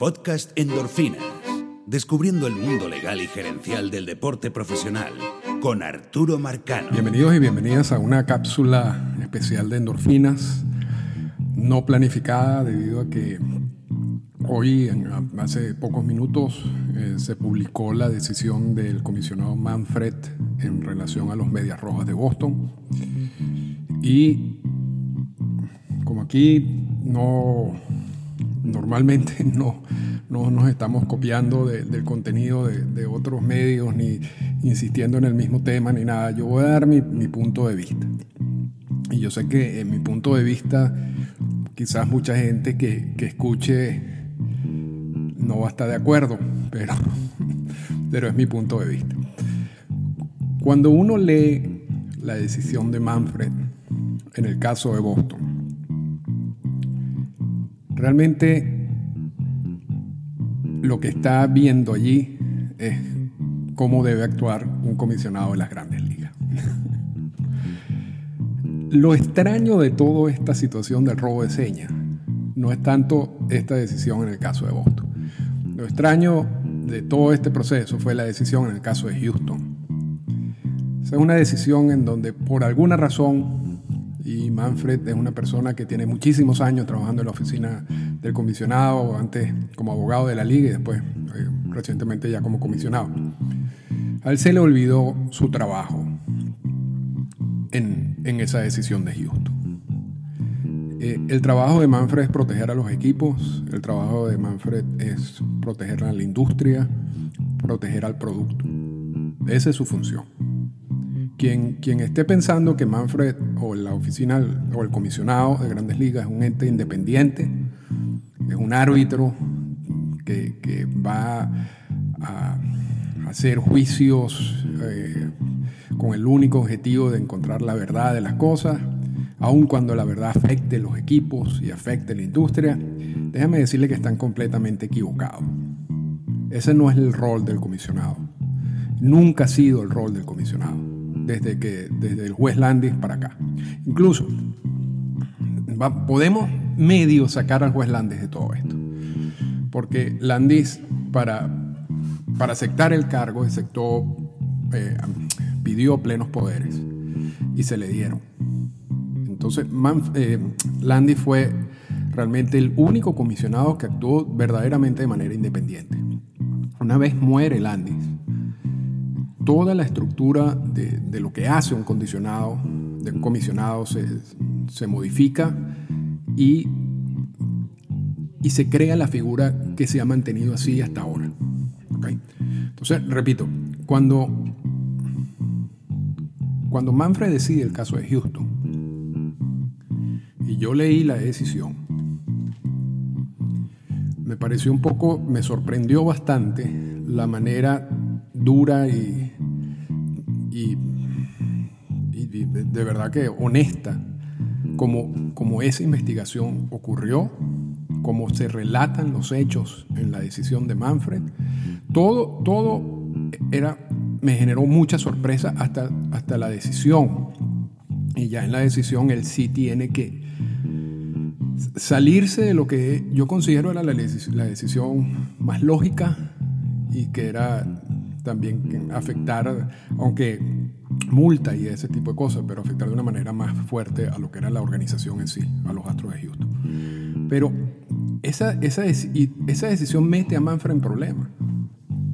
Podcast Endorfinas. Descubriendo el mundo legal y gerencial del deporte profesional con Arturo Marcano. Bienvenidos y bienvenidas a una cápsula especial de endorfinas no planificada debido a que hoy, hace pocos minutos, eh, se publicó la decisión del comisionado Manfred en relación a los Medias Rojas de Boston. Y como aquí no normalmente no, no nos estamos copiando del contenido de, otros medios ni insistiendo en el mismo tema ni nada. Yo voy a dar mi, punto de vista. Y yo sé que en mi punto de vista quizás mucha gente que, que escuche no va a estar de acuerdo, pero, pero es mi punto de vista. Cuando uno lee la decisión de Manfred en el caso de Boston, Realmente lo que está viendo allí es cómo debe actuar un comisionado de las grandes ligas. Lo extraño de toda esta situación del robo de señas no es tanto esta decisión en el caso de Boston. Lo extraño de todo este proceso fue la decisión en el caso de Houston. es una decisión en donde por alguna razón y Manfred es una persona que tiene muchísimos años trabajando en la oficina del comisionado, antes como abogado de la liga y después eh, recientemente ya como comisionado. A él se le olvidó su trabajo en, en esa decisión de Houston. Eh, el trabajo de Manfred es proteger a los equipos, el trabajo de Manfred es proteger a la industria, proteger al producto. Esa es su función. Quien, quien esté pensando que Manfred o la oficina o el comisionado de grandes ligas es un ente independiente, es un árbitro que, que va a hacer juicios eh, con el único objetivo de encontrar la verdad de las cosas, aun cuando la verdad afecte los equipos y afecte la industria, déjame decirle que están completamente equivocados. Ese no es el rol del comisionado. Nunca ha sido el rol del comisionado desde, que, desde el juez Landis para acá. Incluso podemos medio sacar al juez Landis de todo esto. Porque Landis, para, para aceptar el cargo, aceptó, eh, pidió plenos poderes y se le dieron. Entonces, eh, Landis fue realmente el único comisionado que actuó verdaderamente de manera independiente. Una vez muere Landis, toda la estructura de, lo que hace un condicionado, de comisionado se, modifica y, y, se crea la figura que se ha mantenido así hasta ahora. Entonces, repito, cuando, cuando Manfred decide el caso de Houston, y yo leí la decisión, me pareció un poco, me sorprendió bastante la manera dura y, y, de verdad que honesta como, como esa investigación ocurrió, como se relatan los hechos en la decisión de Manfred. Todo, todo era, me generó mucha sorpresa hasta, hasta la decisión. Y ya en la decisión él sí tiene que salirse de lo que yo considero era la, la decisión más lógica y que era también afectar, aunque multa y ese tipo de cosas, pero afectar de una manera más fuerte a lo que era la organización en sí, a los Astros de Houston. Pero esa, esa, esa decisión mete a Manfred en problemas.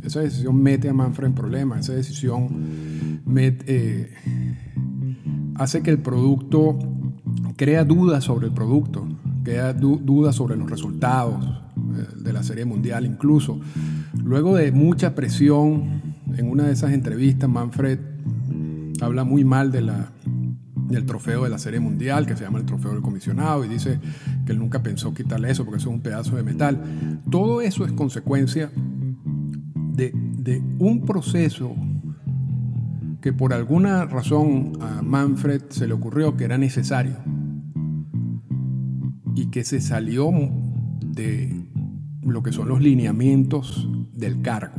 Esa decisión mete a Manfred en problemas. Esa decisión eh, hace que el producto crea dudas sobre el producto, crea dudas sobre los resultados eh, de la Serie Mundial incluso. Luego de mucha presión, en una de esas entrevistas, Manfred habla muy mal del trofeo de la Serie Mundial, que se llama el trofeo del comisionado, y dice que él nunca pensó quitarle eso porque eso es un pedazo de metal. Todo eso es consecuencia de, de un proceso que por alguna razón a Manfred se le ocurrió que era necesario y que se salió de lo que son los lineamientos del cargo.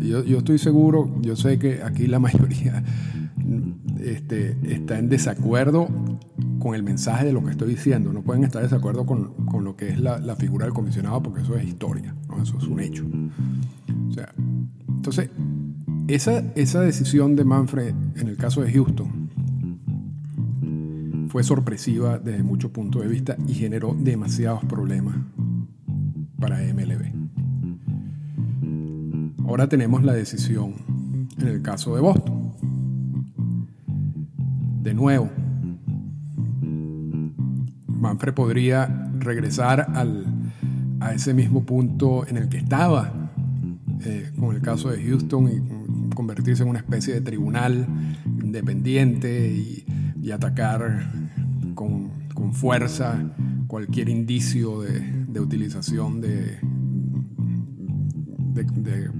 Yo, yo, estoy seguro, yo sé que aquí la mayoría este, está en desacuerdo con el mensaje de lo que estoy diciendo. No pueden estar de desacuerdo con, con lo que es la, la, figura del comisionado porque eso es historia, ¿no? eso es un hecho. O sea, entonces, esa, esa decisión de Manfred en el caso de Houston fue sorpresiva desde muchos puntos de vista y generó demasiados problemas para MLB. Ahora tenemos la decisión en el caso de Boston. De nuevo, Manfred podría regresar al, a ese mismo punto en el que estaba eh, con el caso de Houston y convertirse en una especie de tribunal independiente y, y atacar con, con, fuerza cualquier indicio de, de utilización de, de,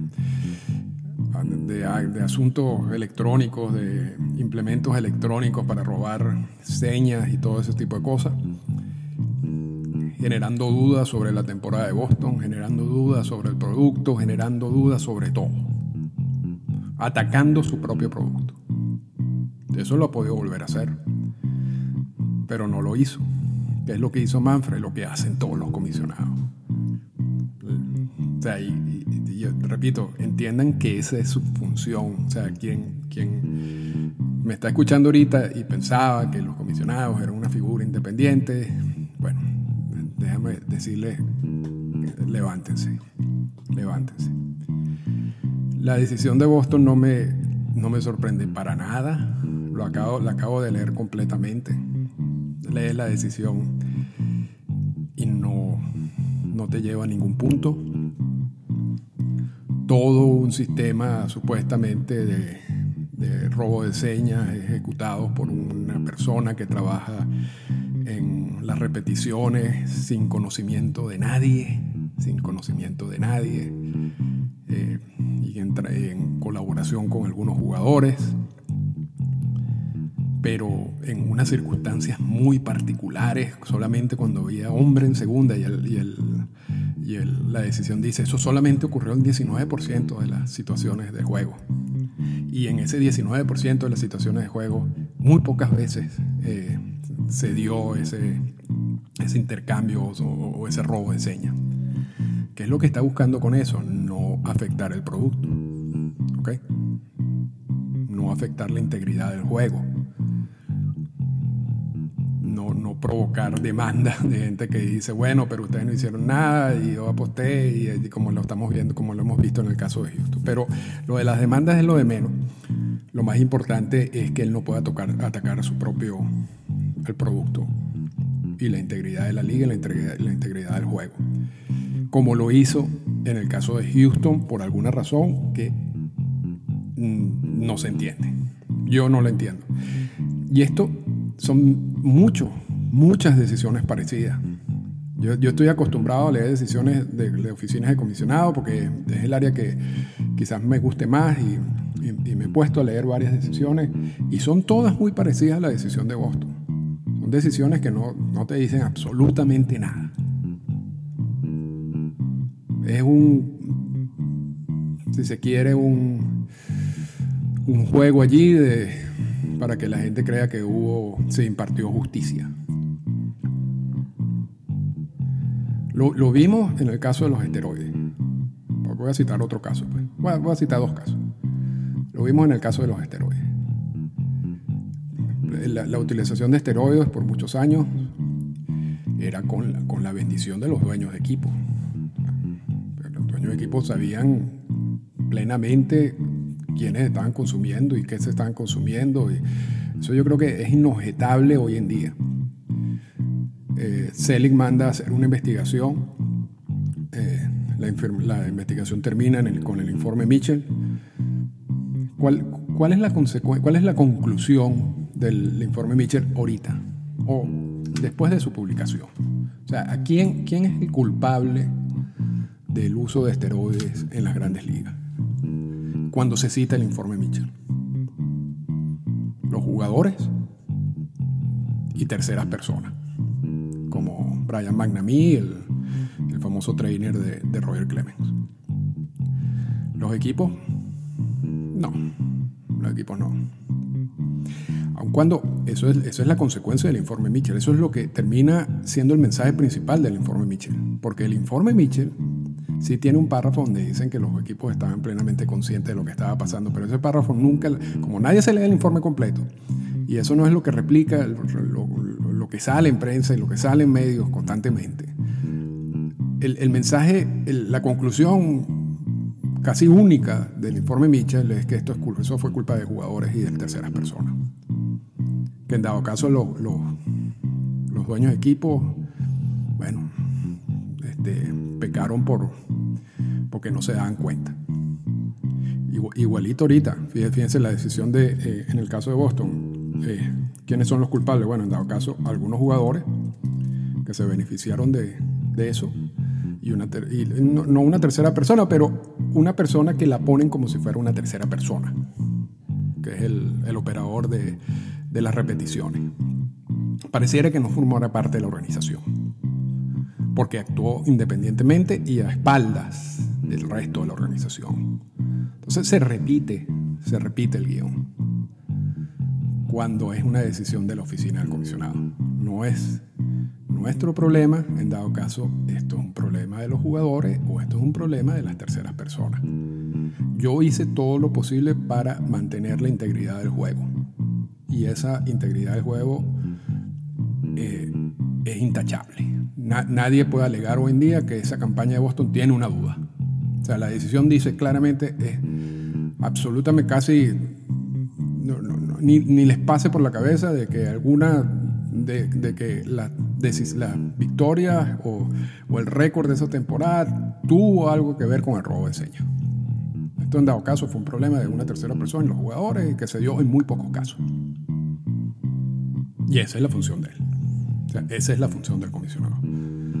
de, asuntos electrónicos, de implementos electrónicos para robar señas y todo ese tipo de cosas, generando dudas sobre la temporada de Boston, generando dudas sobre el producto, generando dudas sobre todo, atacando su propio producto. Eso lo ha podido volver a hacer, pero no lo hizo. ¿Qué es lo que hizo Manfred? Lo que hacen todos los comisionados. O sea, y, yo repito, entiendan que esa es su función. O sea, quien, quien me está escuchando ahorita y pensaba que los comisionados eran una figura independiente, bueno, déjame decirle, levántense, levántense. La decisión de Boston no me, no me sorprende para nada. Lo acabo, la acabo de leer completamente. Lees la decisión y no, no te lleva a ningún punto todo un sistema supuestamente de, robo de señas ejecutados por una persona que trabaja en las repeticiones sin conocimiento de nadie, sin conocimiento de nadie, eh, y entra en colaboración con algunos jugadores, pero en unas circunstancias muy particulares, solamente cuando había hombre en segunda y el, y el y la decisión dice, eso solamente ocurrió en 19% de las situaciones de juego. Y en ese 19% de las situaciones de juego, muy pocas veces eh, se dio ese, ese intercambio o, ese robo de señas. ¿Qué es lo que está buscando con eso? No afectar el producto. ¿Ok? No afectar la integridad del juego provocar demandas de gente que dice, bueno, pero ustedes no hicieron nada y yo aposté y, como lo estamos viendo, como lo hemos visto en el caso de Houston. Pero lo de las demandas es lo de menos. Lo más importante es que él no pueda tocar, atacar a su propio el producto y la integridad de la liga y la integridad, la integridad del juego. Como lo hizo en el caso de Houston por alguna razón que no se entiende. Yo no lo entiendo. Y esto son muchos muchas decisiones parecidas. Yo, yo, estoy acostumbrado a leer decisiones de, oficinas de comisionado porque es el área que quizás me guste más y, me he puesto a leer varias decisiones y son todas muy parecidas a la decisión de Boston. Son decisiones que no, no te dicen absolutamente nada. Es un, si se quiere, un, un juego allí de, para que la gente crea que hubo, se impartió justicia. Lo, vimos en el caso de los esteroides. Voy a citar otro caso. Pues. Voy, a, citar dos casos. Lo vimos en el caso de los esteroides. La, utilización de esteroides por muchos años era con la, con la bendición de los dueños de equipo. Los dueños de equipo sabían plenamente quiénes estaban consumiendo y qué se estaban consumiendo. Y eso yo creo que es inobjetable hoy en día eh, manda a hacer una investigación. Eh, la, investigación termina con el informe Mitchell. ¿Cuál, es la ¿Cuál es la conclusión del informe Mitchell ahorita? O después de su publicación. O sea, quién, quién es el culpable del uso de esteroides en las grandes ligas? Cuando se cita el informe Mitchell. Los jugadores y terceras personas Brian McNamee, el, famoso trainer de, Roger Clemens. Los equipos, no, los equipos no. Aun cuando eso es, eso es la consecuencia del informe Mitchell, eso es lo que termina siendo el mensaje principal del informe Mitchell. Porque el informe Mitchell sí tiene un párrafo donde dicen que los equipos estaban plenamente conscientes de lo que estaba pasando, pero ese párrafo nunca, como nadie se lee el informe completo, y eso no es lo que replica lo, que sale en prensa y lo que sale en medios constantemente. El, mensaje, la conclusión casi única del informe Mitchell es que esto es eso fue culpa de jugadores y de terceras personas. Que en dado caso los, los dueños de equipo, bueno, este, pecaron por, porque no se daban cuenta. Igualito ahorita, fíjense la decisión de, eh, en el caso de Boston, eh, ¿quiénes son los culpables? Bueno, en dado caso, algunos jugadores que se beneficiaron de, de eso y, una no, una tercera persona, pero una persona que la ponen como si fuera una tercera persona, que es el, el operador de, de, las repeticiones. Pareciera que no formara parte de la organización, porque actuó independientemente y a espaldas del resto de la organización. Entonces se repite, se repite el guion cuando es una decisión de la oficina del comisionado. No es nuestro problema, en dado caso, esto es un problema de los jugadores o esto es un problema de las terceras personas. Yo hice todo lo posible para mantener la integridad del juego. Y esa integridad del juego eh, es intachable. nadie puede alegar hoy en día que esa campaña de Boston tiene una duda. O sea, la decisión dice claramente, es absolutamente casi, ni, ni les pase por la cabeza de que alguna de, que la, la victoria o, el récord de esa temporada tuvo algo que ver con el robo de señas. Esto en dado caso fue un problema de una tercera persona en los jugadores que se dio en muy pocos casos. Y esa es la función de él. O esa es la función del comisionado.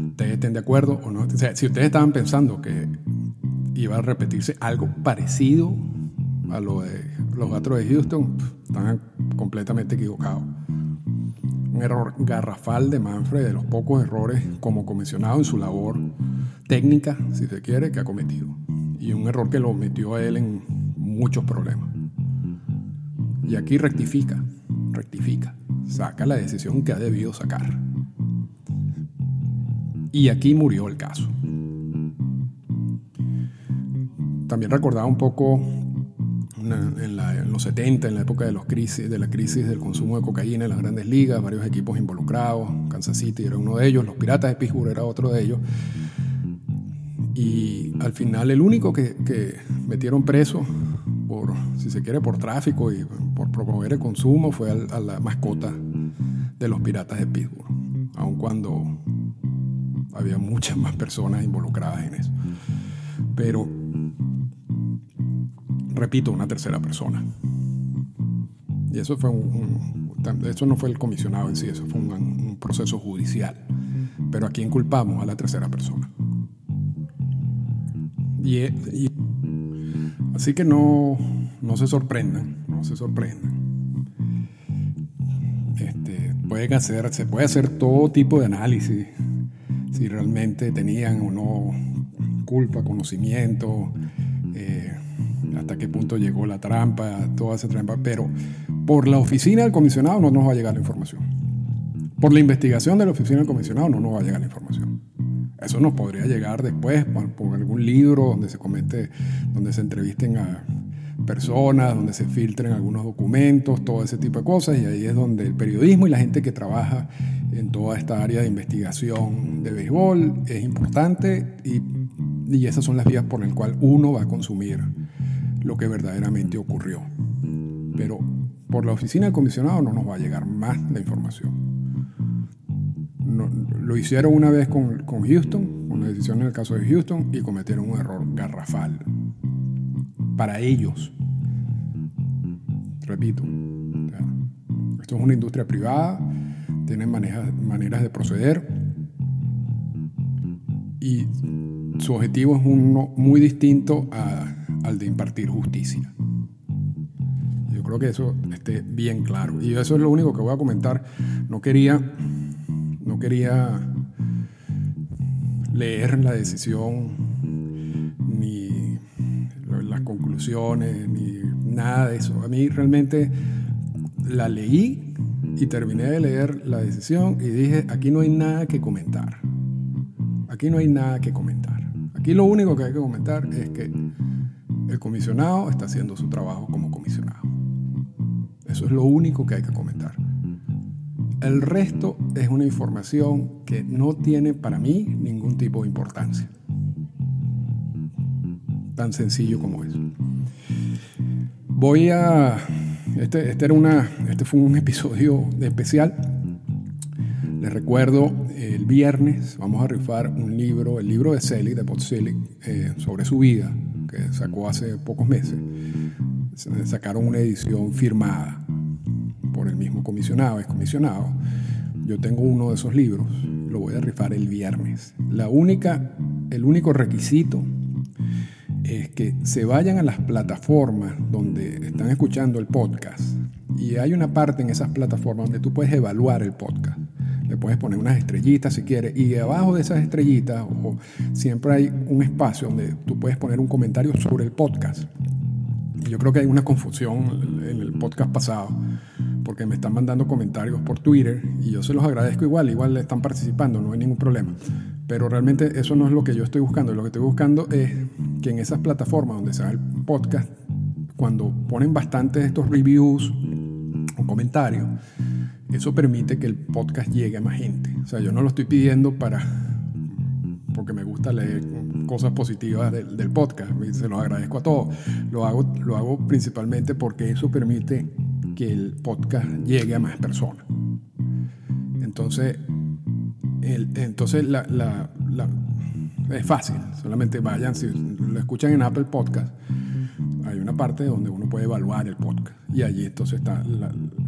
¿Ustedes estén de acuerdo o no? O si ustedes estaban pensando que iba a repetirse algo parecido a lo de los Astros de Houston, están completamente equivocados un error garrafal de Manfred, de los pocos errores como comisionado en su labor técnica, si se quiere, que ha cometido. Y un error que lo metió a él en muchos problemas. Y aquí rectifica, rectifica, saca la decisión que ha debido sacar. Y aquí murió el caso. También recordaba un poco en, los 70, en la época de, los crisis, de la crisis del consumo de cocaína en las grandes ligas, varios equipos involucrados, Kansas City era uno de ellos, los Piratas de Pittsburgh era otro de ellos. Y al final el único que, metieron preso, por, si se quiere, por tráfico y por promover el consumo fue a, la mascota de los Piratas de Pittsburgh, aun cuando había muchas más personas involucradas en eso. Pero repito, una tercera persona. Y eso fue un, eso no fue el comisionado en sí, eso fue un, proceso judicial. Pero a quién culpamos a la tercera persona. Y, así que no, no se sorprendan, no se sorprendan. Este, hacer, se puede hacer todo tipo de análisis, si realmente tenían o no culpa, conocimiento, eh, hasta qué punto llegó la trampa, toda esa trampa, pero por la oficina del comisionado no nos va a llegar la información. Por la investigación de la oficina del comisionado no nos va a llegar la información. Eso nos podría llegar después por, algún libro donde se comete, donde se entrevisten a personas, donde se filtren algunos documentos, todo ese tipo de cosas, y ahí es donde el periodismo y la gente que trabaja en toda esta área de investigación de béisbol es importante y, y esas son las vías por las cuales uno va a consumir lo que verdaderamente ocurrió. Pero por la oficina del comisionado no nos va a llegar más la información. lo hicieron una vez con, con Houston, con la decisión en el caso de Houston, y cometieron un error garrafal. Para ellos. Repito, esto es una industria privada, tienen maneras de proceder y su objetivo es uno muy distinto a al de impartir justicia. Yo creo que eso esté bien claro. Y eso es lo único que voy a comentar. No quería, no quería leer la decisión, ni las conclusiones, ni nada de eso. A mí realmente la leí y terminé de leer la decisión y dije, aquí no hay nada que comentar. Aquí no hay nada que comentar. Aquí lo único que hay que comentar es que el comisionado está haciendo su trabajo como comisionado. Eso es lo único que hay que comentar. El resto es una información que no tiene para mí ningún tipo de importancia. Tan sencillo como eso. Voy a... Este, este, era una, este fue un episodio especial. Les recuerdo, el viernes vamos a rifar un libro, el libro de Selig, de Pot eh, sobre su vida, que sacó hace pocos meses. Sacaron una edición firmada por el mismo comisionado, es comisionado. Yo tengo uno de esos libros, lo voy a rifar el viernes. La única, el único requisito es que se vayan a las plataformas donde están escuchando el podcast y hay una parte en esas plataformas donde tú puedes evaluar el podcast. Puedes poner unas estrellitas si quieres y abajo de esas estrellitas o, siempre hay un espacio donde tú puedes poner un comentario sobre el podcast. Yo creo que hay una confusión en el podcast pasado porque me están mandando comentarios por Twitter y yo se los agradezco igual, igual están participando, no hay ningún problema. Pero realmente eso no es lo que yo estoy buscando. Lo que estoy buscando es que en esas plataformas donde se da el podcast, cuando ponen bastantes estos reviews o comentarios, eso permite que el podcast llegue a más gente. O sea, yo no lo estoy pidiendo para porque me gusta leer cosas positivas del, podcast. Se los agradezco a todos. Lo hago, lo hago principalmente porque eso permite que el podcast llegue a más personas. Entonces, entonces la, es fácil, solamente vayan, si lo escuchan en Apple Podcast, hay una parte donde uno puede evaluar el podcast y allí entonces está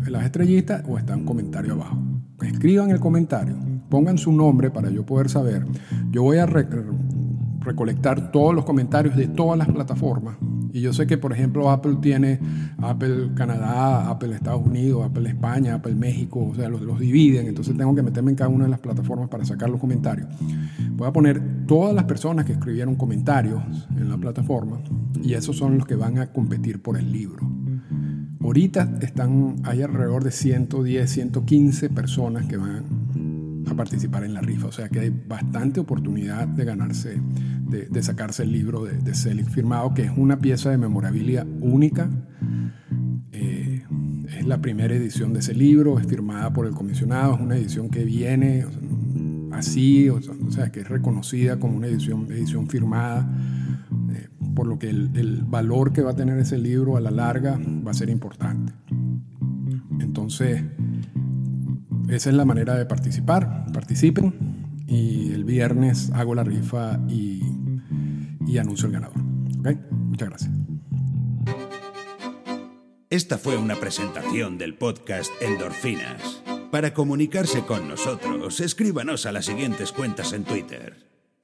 las estrellitas o está un comentario abajo. Escriban el comentario, pongan su nombre para yo poder saber. Yo voy a recolectar todos los comentarios de todas las plataformas y yo sé que, por ejemplo, Apple tiene Apple Canadá, Apple Estados Unidos, Apple España, Apple México, o sea, los, los dividen, entonces tengo que meterme en cada una de las plataformas para sacar los comentarios. Voy a poner todas las personas que escribieron comentarios en la plataforma y esos son los que van a competir por el libro. Ahorita están, hay alrededor de 110, 115 personas que van a participar en la rifa. O sea que hay bastante oportunidad de ganarse, de, sacarse el libro de, de Selig firmado, que es una pieza de memorabilia única. Eh, es la primera edición de ese libro, es firmada por el comisionado, es una edición que viene así, o sea, que es reconocida como una edición, edición firmada, por lo que el, valor que va a tener ese libro a la larga va a ser importante. Entonces, esa es la manera de participar. Participen y el viernes hago la rifa y, anuncio el ganador. Muchas gracias. Esta fue una presentación del podcast Endorfinas. Para comunicarse con nosotros, escríbanos a las siguientes cuentas en Twitter.